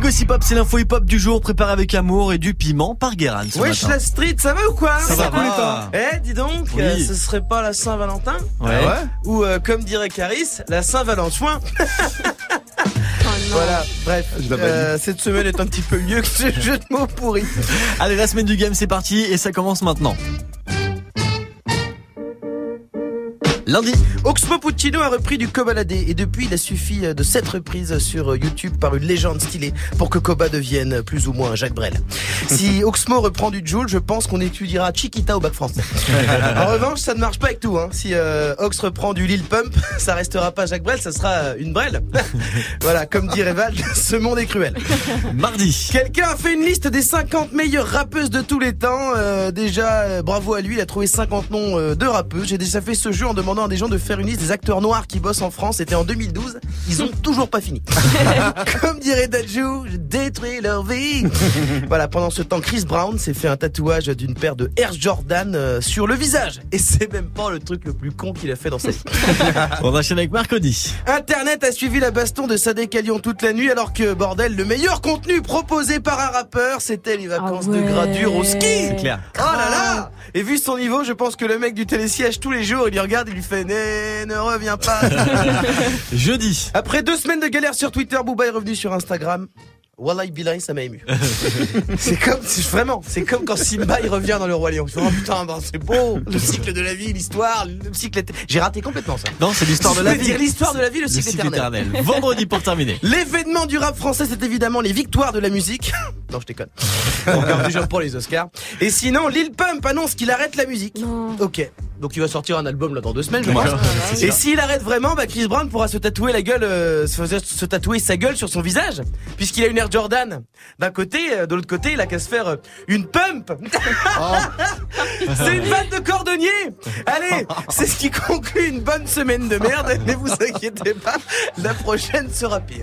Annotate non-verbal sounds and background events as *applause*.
Gossip Pop, c'est l'info hip-hop du jour, préparé avec amour et du piment par Guérin. Wesh matin. la street, ça va ou quoi Ça va, toi Eh, dis donc, Oui. euh, ce serait pas la Saint-Valentin Ouais. Ou euh, comme dirait Caris, la Saint-Valentin *laughs* Voilà, bref, pas euh, cette semaine est un petit peu mieux que ce *laughs* jeu de mots pourri. Allez, la semaine du game, c'est parti et ça commence maintenant. Lundi, Oxmo Puccino a repris du Cobaladé et depuis il a suffi euh, de cette reprise sur euh, YouTube par une légende stylée pour que Coba devienne plus ou moins un Jacques Brel. *laughs* Si Oxmo reprend du Joule, je pense qu'on étudiera Chiquita au bac français. en revanche, ça ne marche pas avec tout. Hein. Si euh, Ox reprend du Lil Pump, *laughs* ça restera pas Jacques Brel, ça sera euh, une Brel. *laughs* voilà, comme dirait Val, ce monde est cruel. mardi, Quelqu'un a fait une liste des 50 meilleures rappeuses de tous les temps. Euh, déjà, bravo à lui, il a trouvé 50 noms de rappeuses. J'ai déjà fait ce jeu en demandant à des gens de faire une liste des acteurs noirs qui bossent en France. C'était en 2012. Ils ont *laughs* toujours pas fini. *laughs* Comme dirait Dajou, je détruis leur vie. *laughs* voilà, pendant ce temps, Chris Brown s'est fait un tatouage d'une paire de Air Jordan euh, sur le visage. Et c'est même pas le truc le plus con qu'il a fait dans sa vie. on enchaîne avec mercredi. Internet a suivi la baston de Sadek à Lyon toute la nuit alors que, bordel, le meilleur contenu proposé par un rappeur, c'était les vacances Ah de gradure au ski. C'est clair. Oh là là Et vu son niveau, je pense que le mec du télésiège tous les jours, il lui regarde, il lui fait né, ne reviens pas. *laughs* Jeudi, Après deux semaines de galère sur Twitter, Booba est revenu sur Instagram. Wallahi billahi, ça m'a ému. *laughs* c'est comme, c'est vraiment, c'est comme quand Simba il revient dans le roi lion. Oh putain, ben, c'est beau, le cycle de la vie, l'histoire, le cycle. J'ai raté complètement ça. non, c'est l'histoire de la vie. l'histoire de la vie, le Le cycle, cycle éternel. éternel. Vendredi pour terminer. *laughs* L'événement du rap français, c'est évidemment les victoires de la musique. non, je déconne. On garde déjà pour les Oscars. Et sinon, Lil Pump annonce qu'il arrête la musique. Non. Ok. Donc il va sortir un album là dans deux semaines, je pense. Et s'il arrête vraiment, bah Chris Brown pourra se tatouer la gueule, euh, se, se tatouer sa gueule sur son visage, puisqu'il a une Air Jordan. D'un côté, euh, de l'autre côté, il a qu'à se faire euh, une pump. *laughs* c'est une vanne de cordonnier. Allez, c'est ce qui conclut une bonne semaine de merde. Mais vous inquiétez pas, la prochaine sera pire.